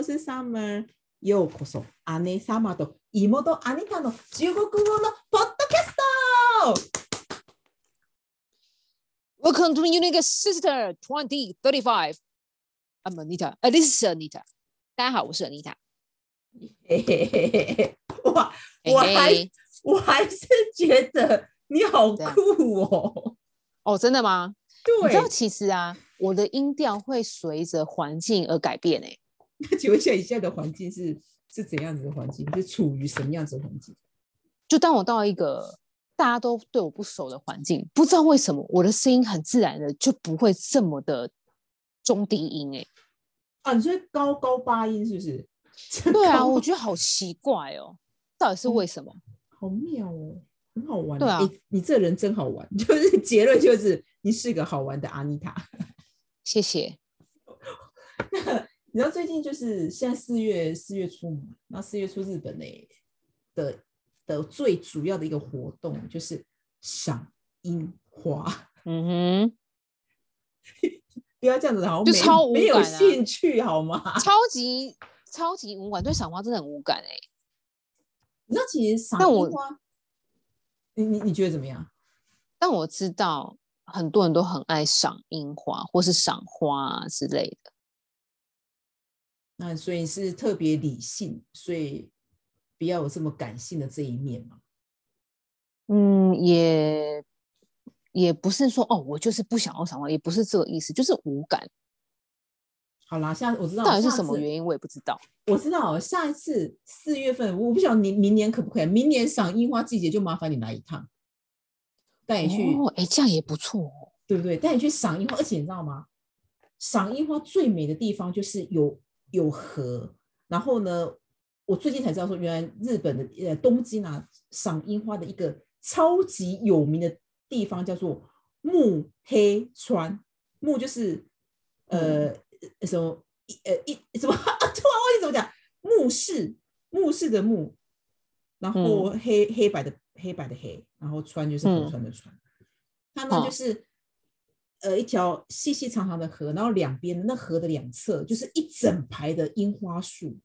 好，我是 Summer。ようこそ姉様と妹アニタの中国語のポッドキャスト。 Welcome to Unique Sister Twenty Thirty Five. I'm Anita. 呃、this is Anita. 大家好，我是 Anita. 嘿嘿嘿嘿嘿，哇，嘿我还嘿我还是觉得你好对啊酷哦。哦，真的吗？你知对道，其实啊，我的音调会随着环境而改变诶、欸 那请问一下，你现在的环境是是怎样子的环境？是处于什么样子的环境？就当我到一个大家都对我不熟的环境，不知道为什么我的声音很自然的就不会这么的中低音哎、欸啊，你说高高八音是不是？对啊，我觉得好奇怪哦，到底是为什么？好妙哦，很好玩。对啊诶你这人真好玩。就是结论就是你是个好玩的阿妮塔。谢谢。你知道最近就是现在四月四月初嘛，那四月初日本呢的的最主要的一个活动就是赏樱花。嗯哼，不要这样子，好像就超无没有兴趣好吗？超级超级无感，对赏花真的很无感诶、你知道其实赏樱花，你你你觉得怎么样？但我知道很多人都很爱赏樱花或是赏花啊之类的。那所以是特别理性，所以不要有这么感性的这一面嘛。嗯，也也不是说哦，我就是不想要赏花，也不是这个意思，就是无感。好啦，下我知道到底是什么原因，我也不知道。我知道下一次四月份，我不晓得明明年可不可以？明年赏樱花季节就麻烦你来一趟，带你去，哦，哎，这样也不错哦。对不对？带你去赏樱花，而且你知道吗？赏樱花最美的地方就是有有河，然后呢，我最近才知道说，原来日本的呃东京啊，赏樱花的一个超级有名的地方叫做木黑川，木就是呃、什么一呃一什么，突然忘记怎么讲，木氏木氏的木，然后黑、黑白的黑白的黑，然后川就是河嗯。川的川，它呢哦就是。呃，一条细细长长的河，然后两边那河的两侧就是一整排的樱花树。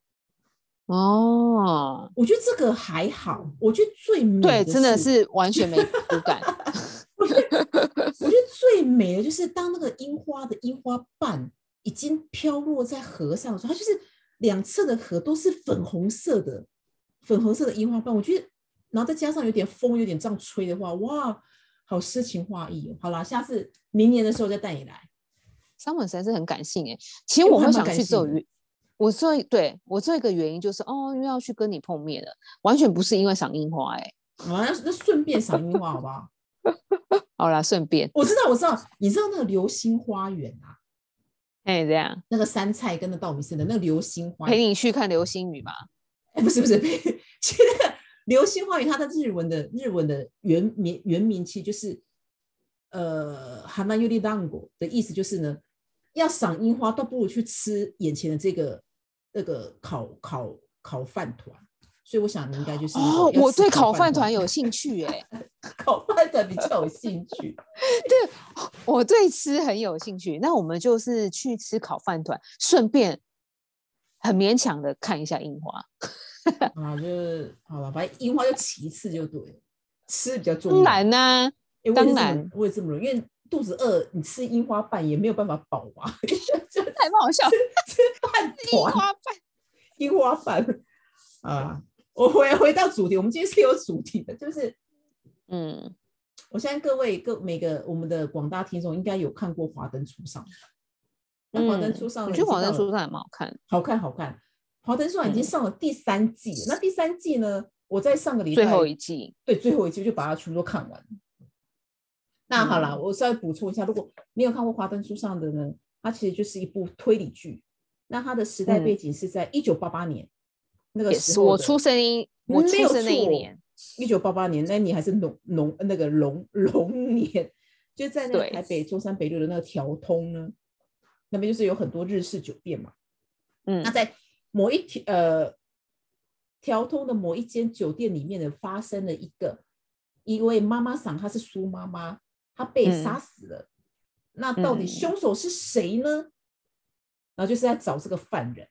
哦，我觉得这个还好，我觉得最美对，真的是是完全没无感。我觉得最美的就是当那个樱花的樱花瓣已经飘落在河上的时候，它就是两侧的河都是粉红色的，粉红色的樱花瓣。我觉得，然后再加上有点风，有点这样吹的话，哇，好诗情画意哦。好啦，下次明年的时候再带你来。Summer 实在是很感性哎，其实欸我还蛮我会想去这种原，我这对我这个原因就是哦，因为要去跟你碰面了，完全不是因为赏樱花哎。好啊，那那顺便赏樱花好不好？好啦，顺便我知道，我知道，你知道那个流星花园啊，哎这样那个山菜跟那稻米森的那个流星花陪，你去看流星雨吧。哎，不是不是，其实那个流星花园，它的日文的日文的原名原名其实就是呃 “hanayuri dango” 的意思，就是呢，要赏樱花，倒不如去吃眼前的这个那个烤烤烤饭团。所以我想你应该就是哦，我对烤饭饭团有兴趣哎，烤饭团比较有兴趣。对我对吃很有兴趣。那我们就是去吃烤饭团，顺便很勉强的看一下樱花。啊，就是好了，反正樱花就其次就对了，吃比较重当要。然啦、欸我也是这么当然我也这么认为，因为肚子饿，你吃樱花瓣也没有办法饱啊，就太不好笑，吃饭团、樱花饭。樱花瓣啊。我回回到主题，我们今天是有主题的，就是嗯，我相信各位各每个我们的广大听众应该有看过《华灯初上》那《华灯嗯初上》呢，我觉得《华灯初上》也蛮好看，好看好看，《华灯初上》已经嗯上了第三季了。那第三季呢，我在上个礼拜最后一季。对，最后一季就把它全部都看完。那好了，嗯我稍微补充一下，如果没有看过《华灯初上》的呢，它其实就是一部推理剧。那它的时代背景是在一九八八年、那个是时候，我出生一我出没有生那一错年，一九八八年，那你还是龙龙那个龙龙年，就在那个台北中山北路的那个条通呢，那边就是有很多日式酒店嘛。嗯那在某一条呃条通的某一间酒店里面呢，发生了一个一位妈妈桑，她是苏妈妈，她被嗯杀死了。那到底嗯凶手是谁呢？然后就是在找这个犯人。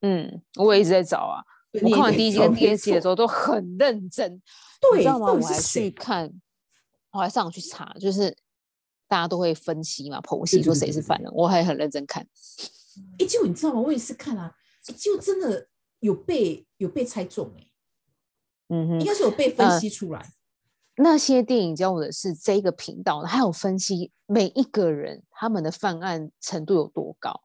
嗯，我也一直在找啊。我看完第一集跟第二集的时候都很认真，你对，知道吗？我还去看，我还上网去查，就是大家都会分析嘛，剖析说谁是犯人，我还很认真看。哎，结果你知道吗？我也是看啊，诶结果真的有被有被猜中哎、嗯哼应，该是有被分呃析出来。那些电影教我的是这个频道，还有分析每一个人他们的犯案程度有多高。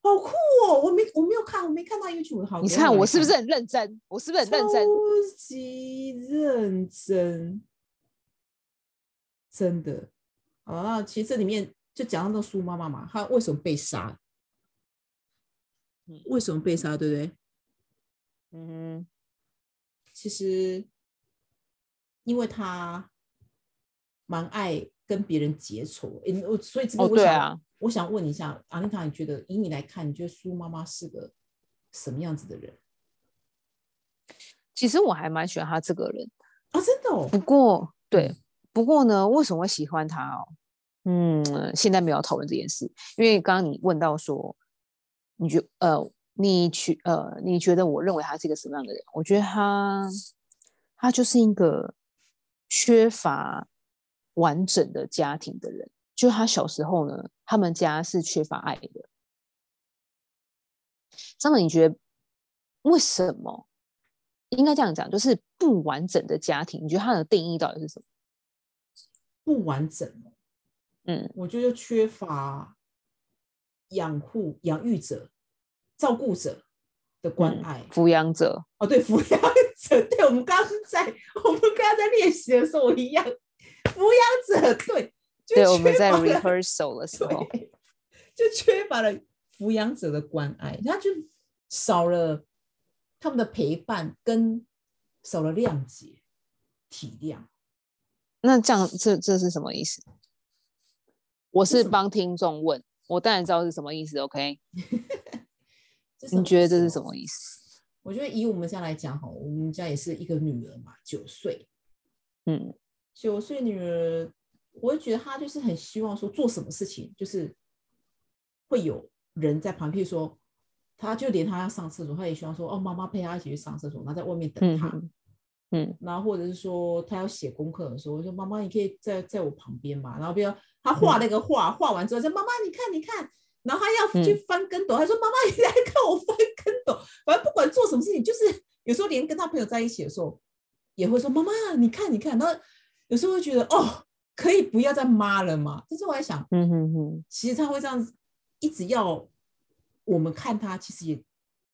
好酷哦！我没我没有看，我没看到 YouTube 好。你看我是不是很认真？我是不是很认真？超级认真，真的。啊，其实这里面就讲到那个苏妈妈嘛，她为什么被杀？嗯为什么被杀？对不对？嗯其实，因为他蛮爱跟别人结仇，诶我所以这个我想、对啊，我想问一下阿丽塔，你觉得以你来看，你觉得苏妈妈是个什么样子的人其实我还蛮喜欢他这个人。啊？真的哦，不过，对嗯，不过呢，为什么会喜欢他哦？嗯，现在没有讨论这件事，因为刚刚你问到说，你觉呃，你去呃，你觉得我认为他是一个什么样的人？我觉得他，他就是一个缺乏完整的家庭的人。就他小时候呢，他们家是缺乏爱的。张总，你觉得为什么？应该这样讲，就是不完整的家庭，你觉得它的定义到底是什么？不完整哦。嗯我觉得缺乏养护、养育者、照顾者的关嗯爱。抚养者，哦，对，抚养者，对我们刚刚在我们刚刚在练习的时候一样，抚养者，对，就对，我们在 rehearsal 的时候，就缺乏了抚养者的关爱，他就少了他们的陪伴，跟少了谅解、体谅。那这样这这是什么意思？我是帮听众问，我当然知道是什么意思。OK，你觉得这是什么意思？我觉得以我们家来讲哈，我们家也是一个女儿嘛，九岁，嗯九岁女儿，我会觉得她就是很希望说做什么事情，就是会有人在旁边，譬如说，她就连她要上厕所，她也希望说，哦，妈妈陪她一起去上厕所，然后在外面等她。嗯然后或者是说她要写功课的时候，我说妈妈，你可以在在我旁边嘛。然后比如她画那个画，画完之后说妈妈你看你看，然后他要去嗯翻跟斗，他说妈妈你来看我翻跟斗。反正不管做什么事情，就是有时候连跟他朋友在一起的时候，也会说妈妈你看你看。然后有时候会觉得哦，可以不要再妈了嘛。但是我在想，嗯哼哼，其实他会这样子一直要我们看他，其实也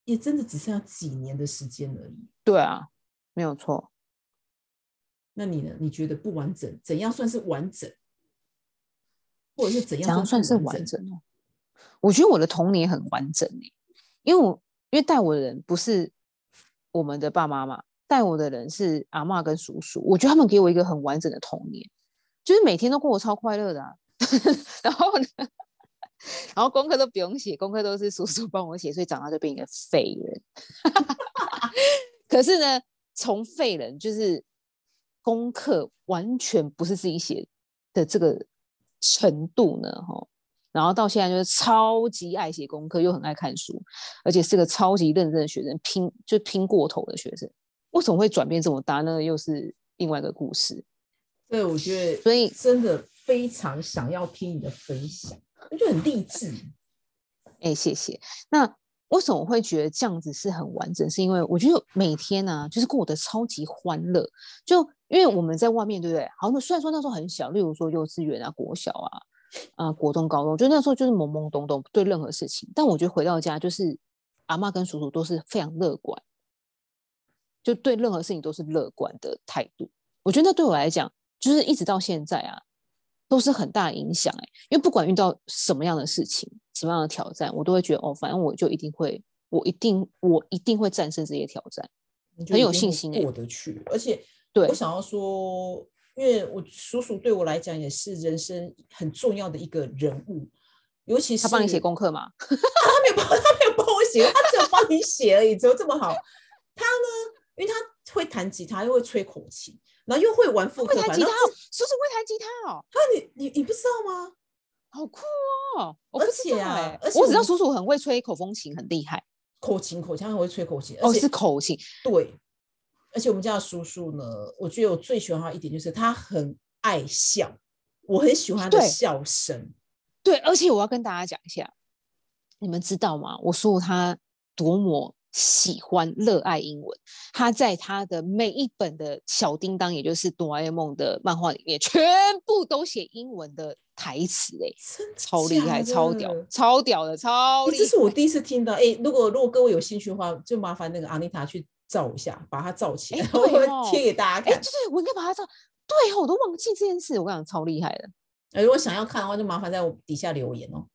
也真的只剩下几年的时间而已。对啊，没有错。那你呢？你觉得不完整，怎样算是完整？或者是怎怎样样算是完整？我觉得我的童年很完整诶，因为我因为带我的人不是我们的爸妈嘛，带我的人是阿嬷跟叔叔，我觉得他们给我一个很完整的童年，就是每天都过得超快乐的、啊。然后呢，然后功课都不用写，功课都是叔叔帮我写，所以长大就变一个废人。可是呢，从废人就是功课完全不是自己写的这个程度呢，哈，然后到现在就是超级爱写功课，又很爱看书，而且是个超级认真的学生，拼就拼过头的学生。为什么会转变这么大？那又是另外一个故事。对，我觉得，所以真的非常想要听你的分享，我觉得很励志。哎，谢谢。那为什么我会觉得这样子是很完整？是因为我觉得每天呢、就是过得超级欢乐。就因为我们在外面，对不对？好，那虽然说那时候很小，例如说幼稚园啊、国小啊、啊、国中、高中，就那时候就是懵懵懂懂对任何事情。但我觉得回到家，就是阿妈跟叔叔都是非常乐观，就对任何事情都是乐观的态度。我觉得那对我来讲，就是一直到现在啊，都是很大的影响哎、因为不管遇到什么样的事情、什么样的挑战，我都会觉得哦，反正我就一定会，我一定我一定会战胜这些挑战。很有信心欸过得去。而且，对我想要说，因为我叔叔对我来讲也是人生很重要的一个人物，尤其是他帮你写功课吗？他没有帮，他没有帮我写，他只有帮你写而已，只有这么好。他呢，因为他会弹吉他，又会吹口琴，然后又会玩复刻版。会弹吉他哦，叔叔会弹吉他哦，啊，你你你不知道吗？好酷哦！我而且啊而且我只知道叔叔很会吹口风琴，很厉害。口琴口琴，他很会吹口琴，而哦，且是口琴，对，而且我们家的叔叔呢，我觉得我最喜欢他一点就是他很爱笑，我很喜欢他的笑声。对，而且我要跟大家讲一下，你们知道吗？我说他多么喜欢、热爱英文，他在他的每一本的小叮当，也就是哆啦 A 梦的漫画里面，全部都写英文的台词，哎，超厉害，超屌，超屌的，超厉害！诶这是我第一次听到。哎，如果如果各位有兴趣的话，就麻烦那个阿妮塔去照一下，把它照起来，诶然后对哦贴给大家哎，看对。对，我应该把它照。对哦，我都忘记这件事。我跟你讲，超厉害的，呃如果想要看的话，就麻烦在我底下留言哦。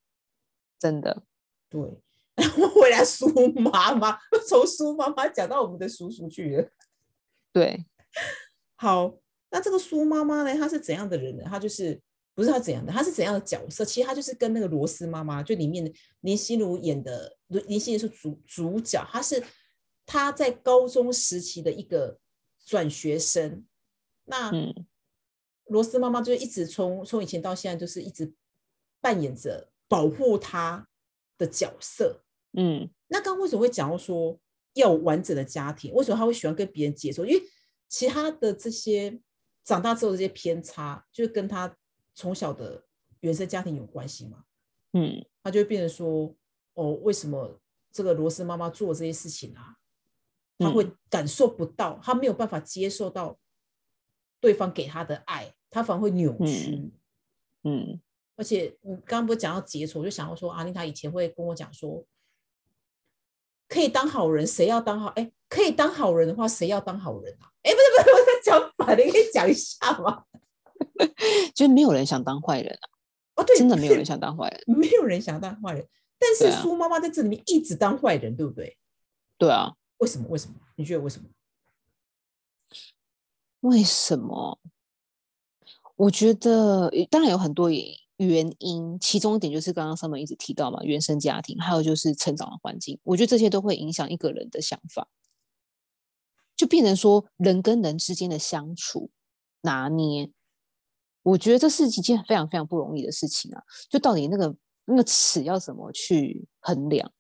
真的。对，然后回来苏妈妈，从苏妈妈讲到我们的叔叔去了。对，好，那这个苏妈妈呢？她是怎样的人呢？她就是不是她怎样的？她是怎样的角色？其实她就是跟那个罗斯妈妈，就里面林心如演的，林心如是主主角，她是她在高中时期的一个转学生。那嗯罗斯妈妈就一直从从以前到现在，就是一直扮演着保护他的角色。嗯那刚刚为什么会讲到说要完整的家庭？为什么他会喜欢跟别人解说？因为其他的这些长大之后的这些偏差，就是跟他从小的原生家庭有关系嘛。嗯他就会变成说，哦，为什么这个罗斯妈妈做这些事情啊？他会感受不到，他没有办法接受到对方给他的爱，他反而会扭曲。嗯而且你刚刚不是讲到结仇，我就想到说，阿丽塔以前会跟我讲说，可以当好人，谁要当好？哎，可以当好人的话，谁要当好人啊？哎，不是不是，我在讲反的，你可以讲一下吗？就是没有人想当坏人啊，哦，对，真的没有人想当坏人。没有人想当坏人，但是苏妈妈在这里面一直当坏人，对不对？对啊，为什么？为什么？你觉得为什么？为什么？我觉得当然有很多原原因，其中一点就是刚刚上面一直提到嘛，原生家庭，还有就是成长的环境，我觉得这些都会影响一个人的想法，就变成说人跟人之间的相处拿捏，我觉得这是一件非常非常不容易的事情啊！就到底那个那个尺要怎么去衡量？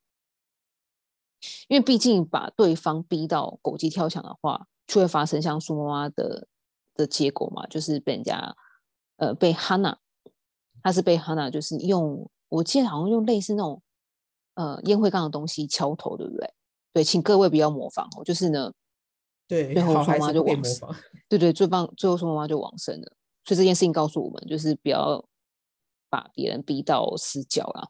因为毕竟把对方逼到狗急跳墙的话，就会发生像苏妈妈的的结果嘛，就是被人家呃被哈娜，他是被哈娜就是用我记得好像用类似那种呃烟灰缸的东西敲头，对不对？对，请各位不要模仿哦，就是呢，对，最后苏好孩子不可以妈就往死模仿。对对，最棒最后苏妈妈就往生了，所以这件事情告诉我们，就是不要把别人逼到死角啦。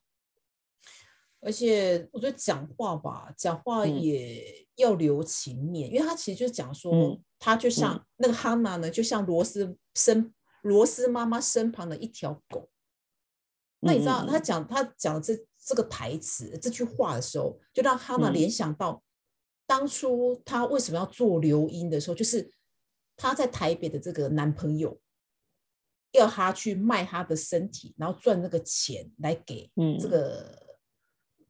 而且我觉得讲话吧，讲话嗯。也要留情面，因为他其实就是讲说，嗯他就像、那个哈娜呢，就像罗斯身罗斯妈妈身旁的一条狗。那你知道他讲他讲这这个台词这句话的时候，就让哈娜嗯。联想到当初他为什么要做留音的时候，就是他在台北的这个男朋友要他去卖他的身体，然后赚那个钱来给嗯。这个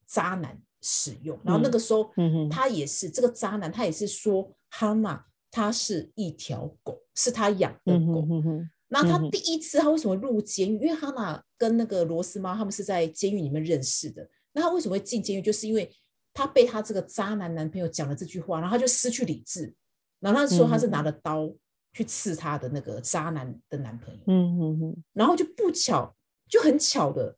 渣男使用。然后那个时候，嗯哼他也是这个渣男，他也是说哈娜他是一条狗，是他养的嗯狗。嗯哼哼，那他第一次他为什么入监狱？因为哈娜跟那个罗斯妈他们是在监狱里面认识的。那他为什么会进监狱？就是因为他被他这个渣男男朋友讲了这句话，然后他就失去理智。然后那时候他是拿了刀去刺他的那个渣男的男朋友，嗯哼哼，然后就不巧，就很巧的，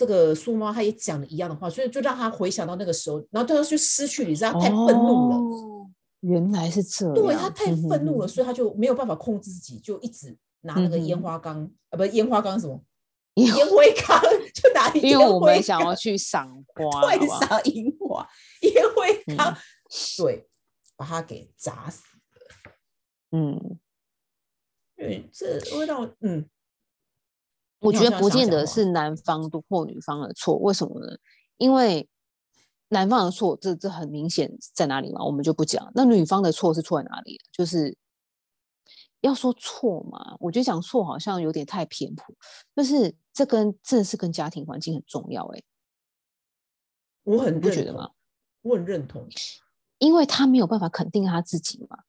这个苏妈她也讲了一样的话，所以就让他回想到那个时候，然后他就失去理智，他太愤怒了。哦，原来是这样，对他太愤怒了，哼。所以他就没有办法控制自己，就一直拿那个烟花缸，啊，不是烟花缸什么？烟烟灰缸，就拿因为我们想要去赏花，对好不好？撒樱花，烟灰缸，嗯对，把他给砸死了。嗯，对，这会让我嗯，我觉得不见得是男方的或女方的错，为什么呢？因为男方的错，这这很明显在哪里嘛，我们就不讲。那女方的错是错在哪里？就是要说错嘛，我觉得讲错好像有点太偏颇，就是这跟真的是跟家庭环境很重要哎、我很不觉得吗？我很认同，因为他没有办法肯定他自己嘛。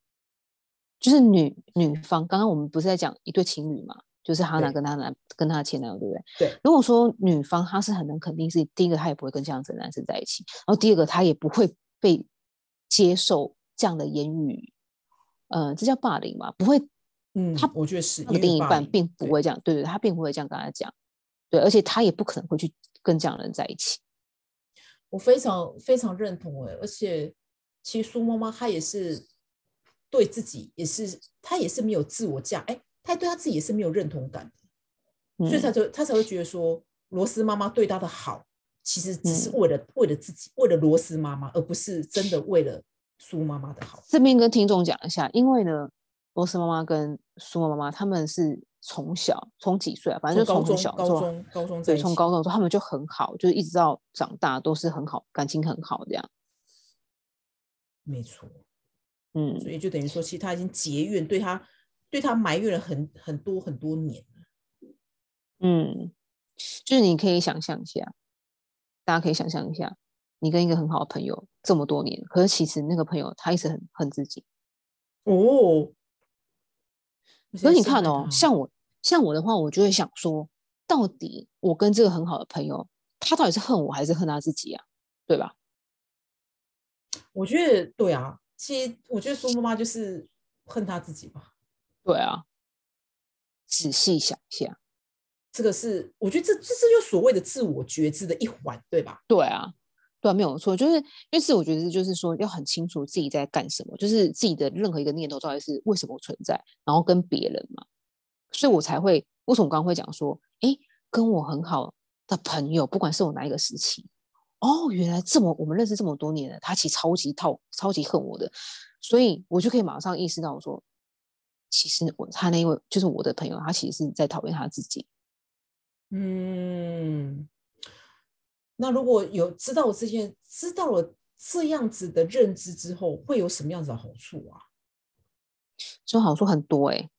就是女女方，刚刚我们不是在讲一对情侣嘛？就是哈娜跟她男跟她的前男友，对不对？对。如果说女方她是很能肯定是第一个，她也不会跟这样子的男生在一起，然后第二个，她也不会被接受这样的言语，呃，这叫霸凌嘛？不会，嗯，他我觉得是她的另一半并不会这样，对对，她并不会这样跟他讲，对，而且她也不可能会去跟这样的人在一起。我非常非常认同哎，而且其实苏妈妈她也是对自己也是她也是没有自我价，哎，她对他自己也是没有认同感的，所以他就他才会觉得说罗斯妈妈对他的好，其实只是嗯。为了、为了自己，为了罗斯妈妈，而不是真的为了苏妈妈的好。这边跟听众讲一下，因为呢，罗斯妈妈跟苏妈妈他们是从小从几岁啊，反正就从很高中小高中高中在对，从高中之后他们就很好，就是一直到长大都是很好，感情很好这样。没错，嗯，所以就等于说，其实他已经结怨，对他对他埋怨了很很多很多年。嗯，就是你可以想象一下，大家可以想象一下，你跟一个很好的朋友这么多年，可是其实那个朋友他一直很恨自己。哦，可是你看哦，像我像我的话，我就会想说，到底我跟这个很好的朋友，他到底是恨我还是恨他自己啊？对吧？我觉得对啊，其实我觉得苏妈妈就是恨她自己吧。对啊，仔细想一下，这个是我觉得这这是就所谓的自我觉知的一环，对吧？对啊，对啊，没有错，就是因为自我觉得就是说要很清楚自己在干什么，就是自己的任何一个念头到底是为什么存在，然后跟别人嘛，所以我才会为什么我刚刚会讲说，哎，跟我很好的朋友，不管是我哪一个时期，哦，原来这么我们认识这么多年了，他其实超级套超级恨我的，所以我就可以马上意识到我说，其实我他那一位就是我的朋友，他其实是在讨厌他自己。嗯，那如果有知道这件知道了这样子的认知之后，会有什么样子的好处啊？就好处很多哎、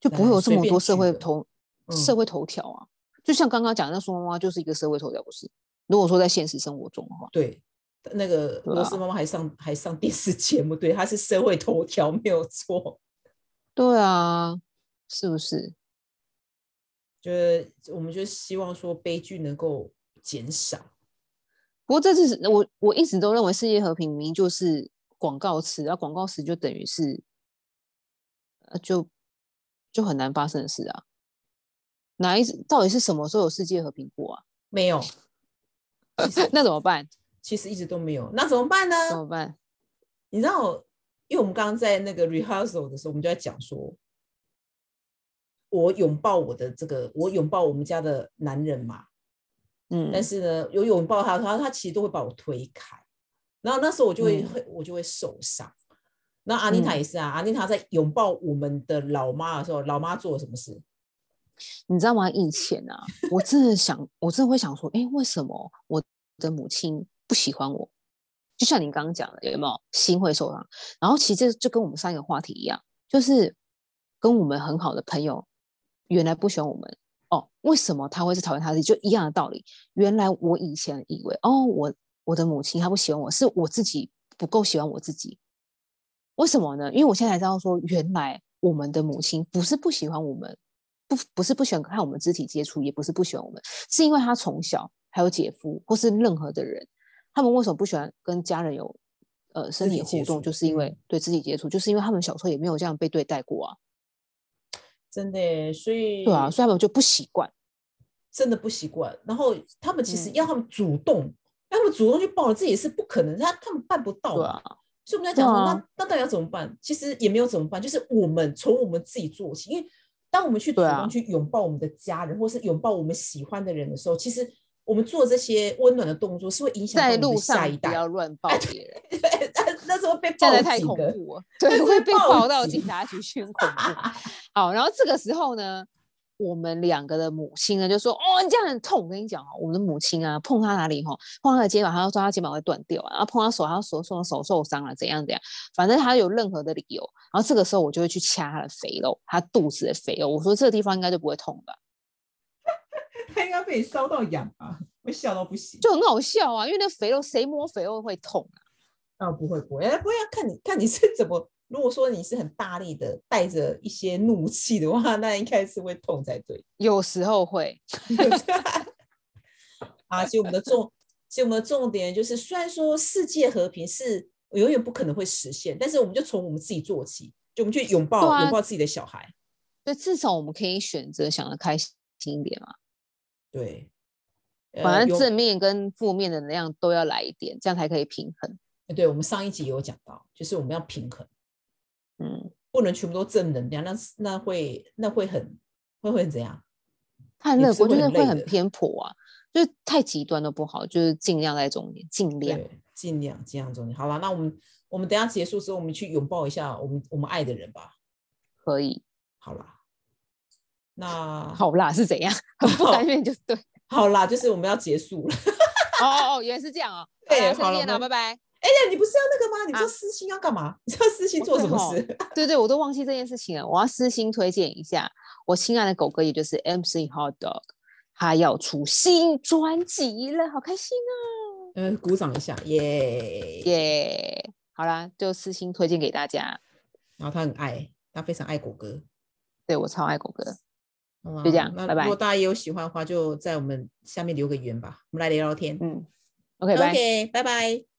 就不来会有这么多社会头社嗯会头条啊。就像刚刚讲的，那苏妈妈就是一个社会头条，不是？如果说在现实生活中的话，对，那个对啊罗斯妈妈还上还上电视节目，对，她是社会头条，没有错。对啊，是不是？就是我们就希望说悲剧能够减少。不过这次是我我一直都认为世界和平明明就是广告词，然后广告词就等于是，呃，就就很难发生的事啊。哪一到底是什么时候有世界和平过啊？没有，那怎么办？其实一直都没有，那怎么办呢？怎么办？你知道，因为我们刚刚在那个 rehearsal 的时候，我们就在讲说，我拥抱我的这个，我拥抱我们家的男人嘛，嗯，但是呢，有拥抱他，他他其实都会把我推开，然后那时候我就会、嗯会我就会受伤。那阿妮塔嗯也是啊，阿妮塔在拥抱我们的老妈的时候，老妈做了什么事？你知道吗？以前啊，我真的想，我真的会想说，哎，为什么我的母亲不喜欢我？就像你刚刚讲的，有没有心会受伤？然后其实就跟我们上一个话题一样，就是跟我们很好的朋友原来不喜欢我们哦，为什么他会是讨厌他自己？就一样的道理。原来我以前以为哦，我我的母亲她不喜欢我，是我自己不够喜欢我自己。为什么呢？因为我现在才知道说，原来我们的母亲不是不喜欢我们，不不是不喜欢和我们肢体接触，也不是不喜欢我们，是因为她从小还有姐夫或是任何的人，他们为什么不喜欢跟家人有呃身肢体互动？就是因为、嗯对肢体接触，就是因为他们小时候也没有这样被对待过啊，真的，所以对啊，所以他们就不习惯。真的不习惯。然后他们其实嗯要他们主动，要他们主动去抱，这也是不可能，他他们办不到嘛。对啊，所以我们在讲说，啊那那到底要怎么办？其实也没有怎么办，就是我们从我们自己做起。因为当我们去主动去拥抱我们的家人，或是拥抱我们喜欢的人的时候，其实我们做这些温暖的动作，是会影响到下一代。要乱抱哎别人，对，那那时候被报现在太。恐怖了，对，是会被报报到警警察局去，很恐怖。好，然后这个时候呢，我们两个的母亲呢就说：“哦，你这样很痛。”我跟你讲哦，我们的母亲啊，碰他哪里哈，碰他的肩膀，他要说他肩膀会断掉啊，然后碰他手，他手说手受伤了，怎样怎样，反正他有任何的理由。然后这个时候我就会去掐他的肥肉，他肚子的肥肉。我说这个地方应该就不会痛吧？他应该被你烧到痒啊，会笑到不行。就很好笑啊，因为那肥肉谁摸肥肉会痛啊？啊，不会不会，哎，不会要看你看你是怎么如果说你是很大力的带着一些怒气的话，那应该是会痛才对。有时候会。啊，其实我们的重，其实我们的重点就是，虽然说世界和平是永远不可能会实现，但是我们就从我们自己做起，就我们去拥抱拥抱自己的小孩。对，至少我们可以选择想的开心一点嘛。对，反正正面跟负面的能量都要来一点，这样才可以平衡。对，我们上一集有讲到，就是我们要平衡。嗯，不能全部都正能量，那那会那会很会会怎样？太乐观就是会很偏颇啊，就是太极端都不好，就是尽量在中间，尽量尽量尽量中间。好了，那我们我们等下结束之后，我们去拥抱一下我们我们爱的人吧。可以，好啦，那好啦是怎样？不甘愿就对，好啦，就是我们要结束了。哦哦哦，原来是这样哦！对，好了，拜拜。哎呀，你不是要那个吗？你知道私心要干嘛？你知道私心做什么事？对对，我都忘记这件事情了。我要私心推荐一下我亲爱的狗哥，也就是 MC Hot Dog，他要出新专辑了，好开心啊！嗯，鼓掌一下，耶耶！好啦，就私心推荐给大家。然后他很爱，他非常爱狗哥，对我超爱狗哥。就这样，拜拜。如果大家也有喜欢的话，就在我们下面留个言吧，我们来聊聊天。嗯，OK，拜，OK，拜拜。